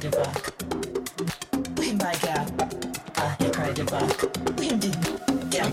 cried back. When my gal, ah, I cried back. When did down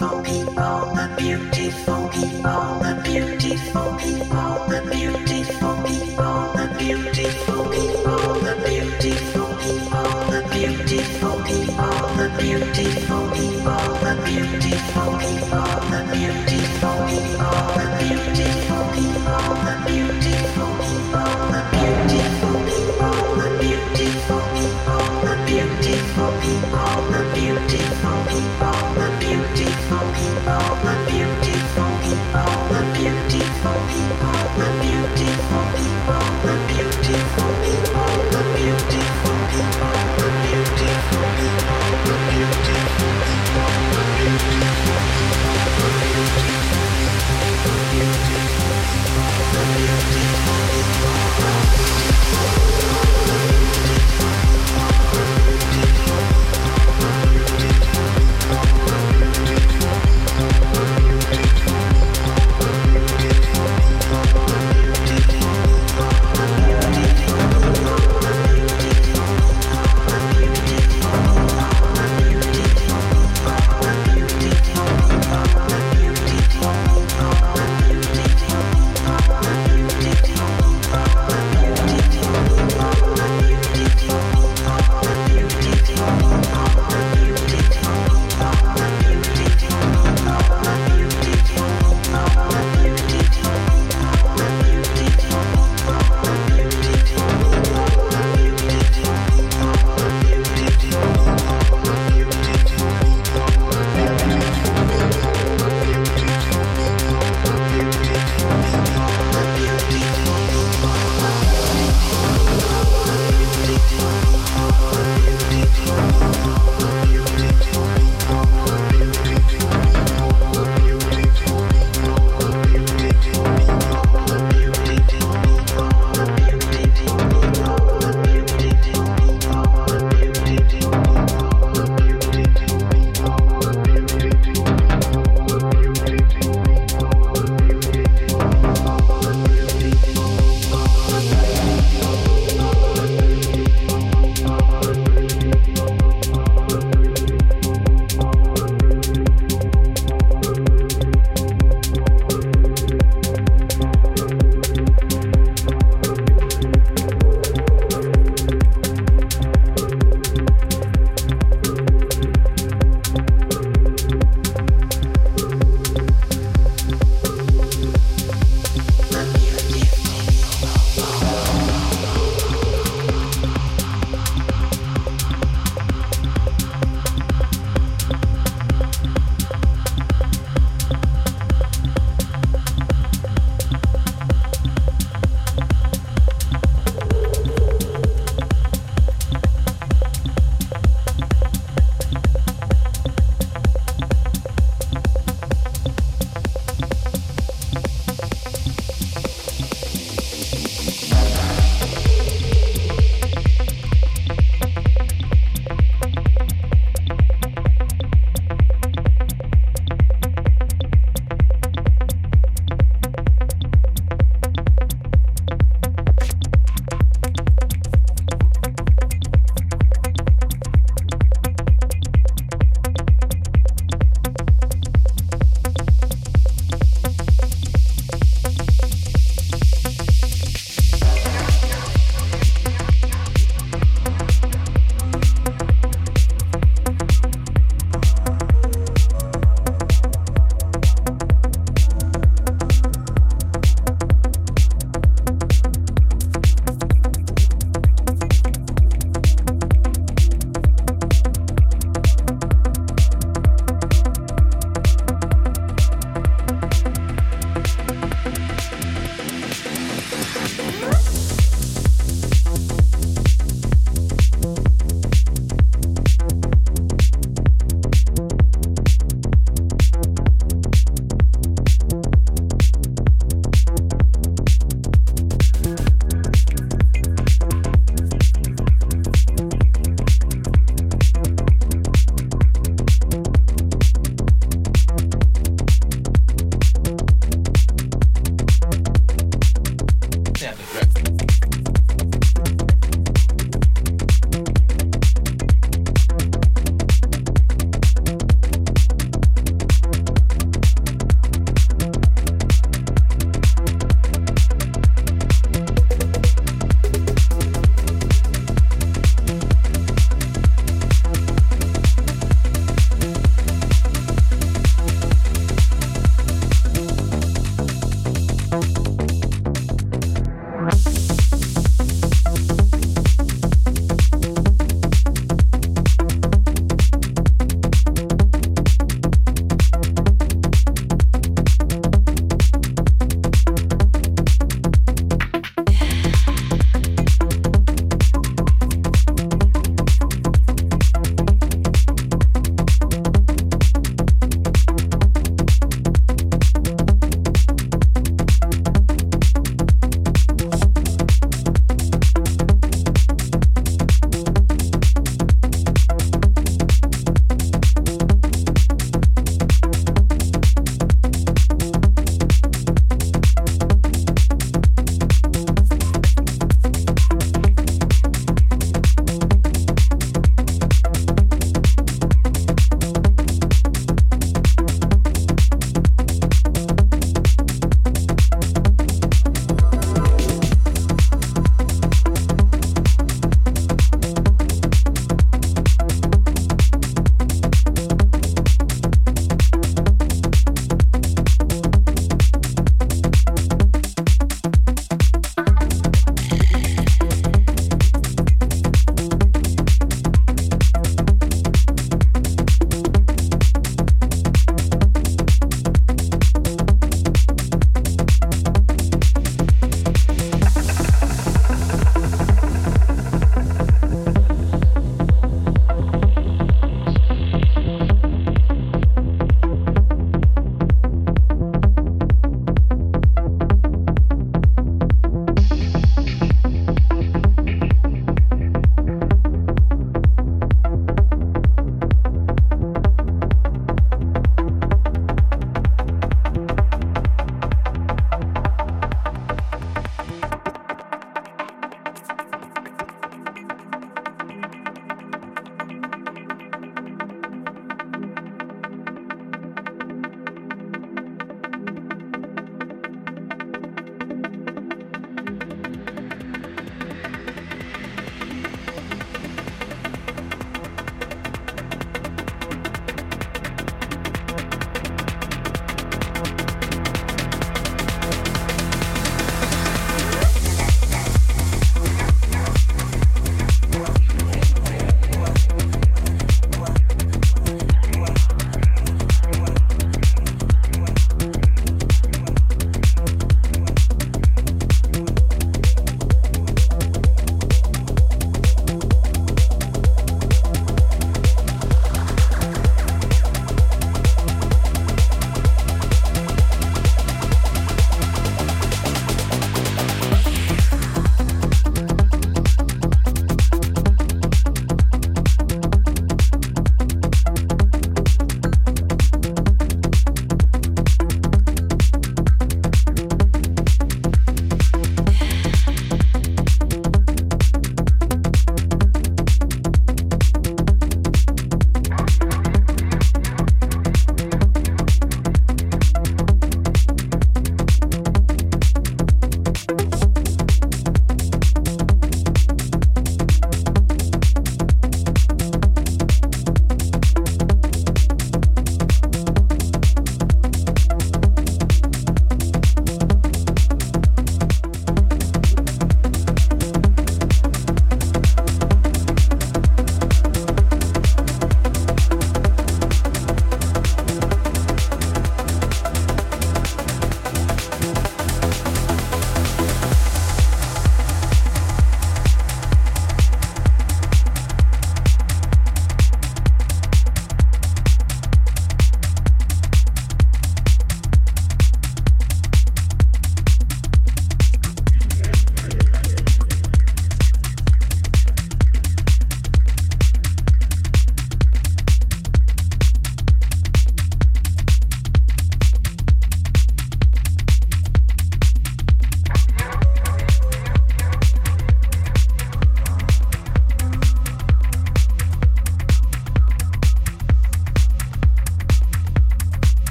毛皮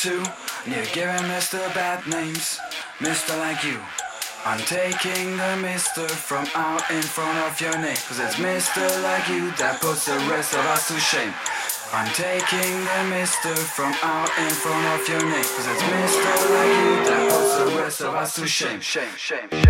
Two. You're giving Mr. bad names, Mr. like you. I'm taking the mister from out in front of your name. Cause it's mister like you that puts the rest of us to shame. I'm taking the mister from out in front of your name. Cause it's mister like you that puts the rest of us to shame, shame, shame, shame,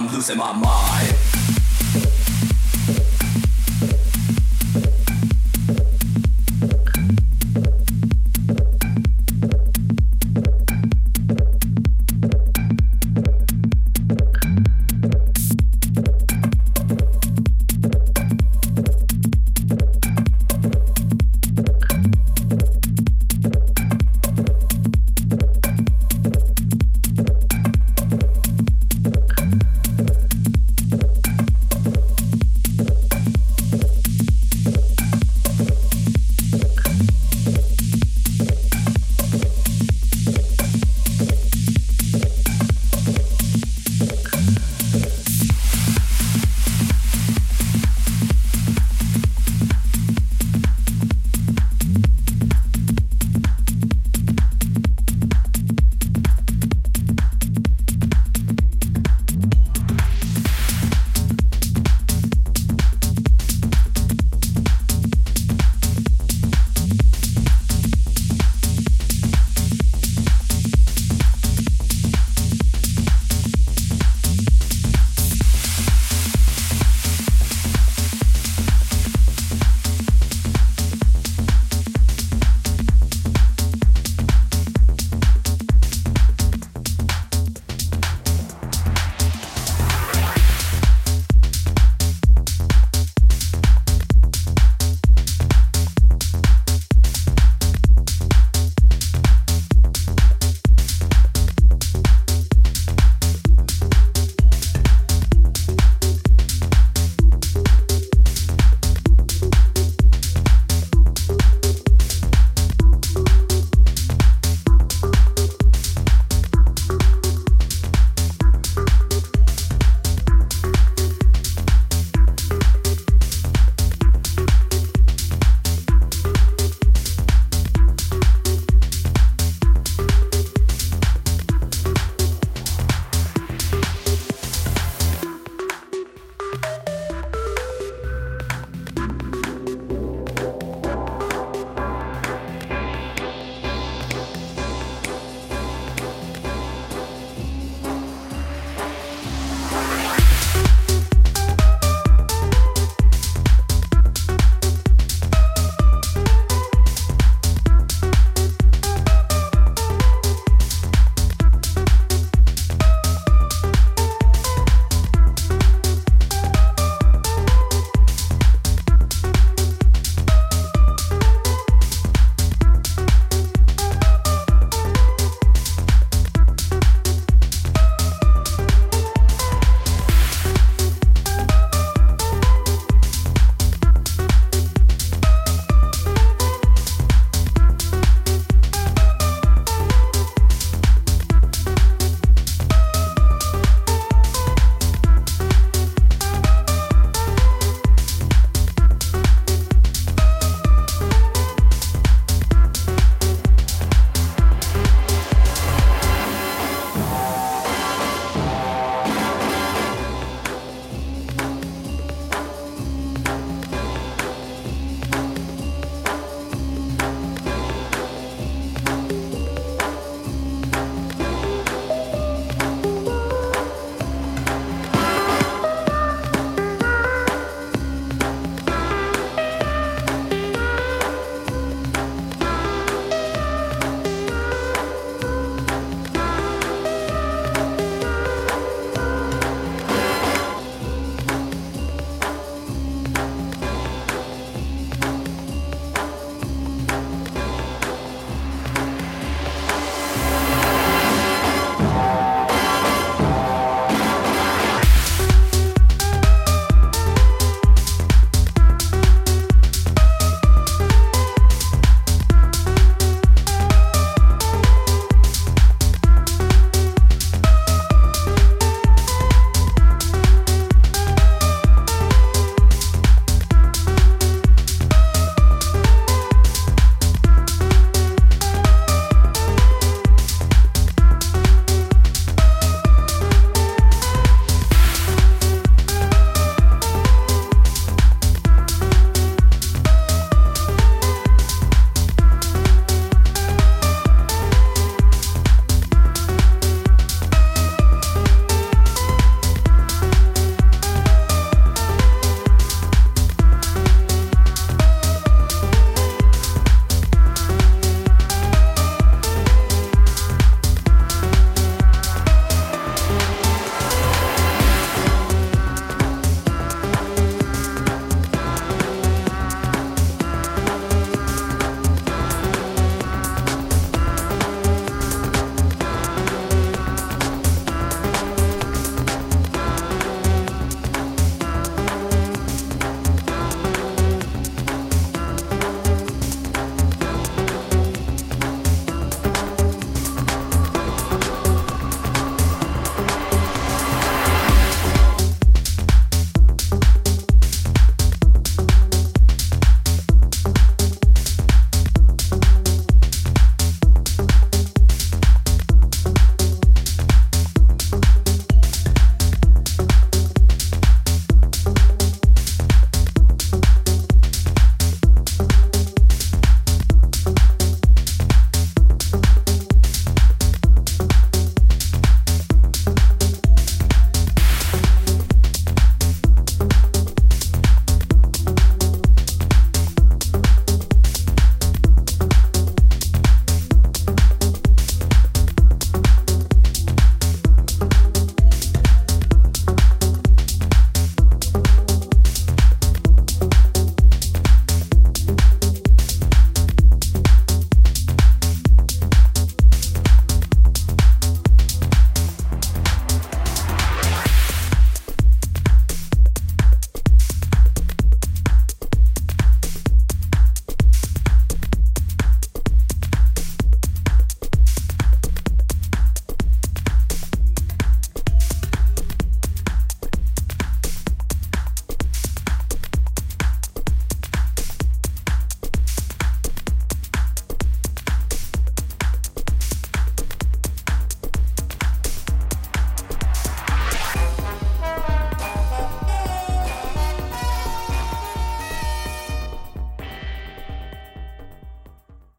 I'm losing my mind.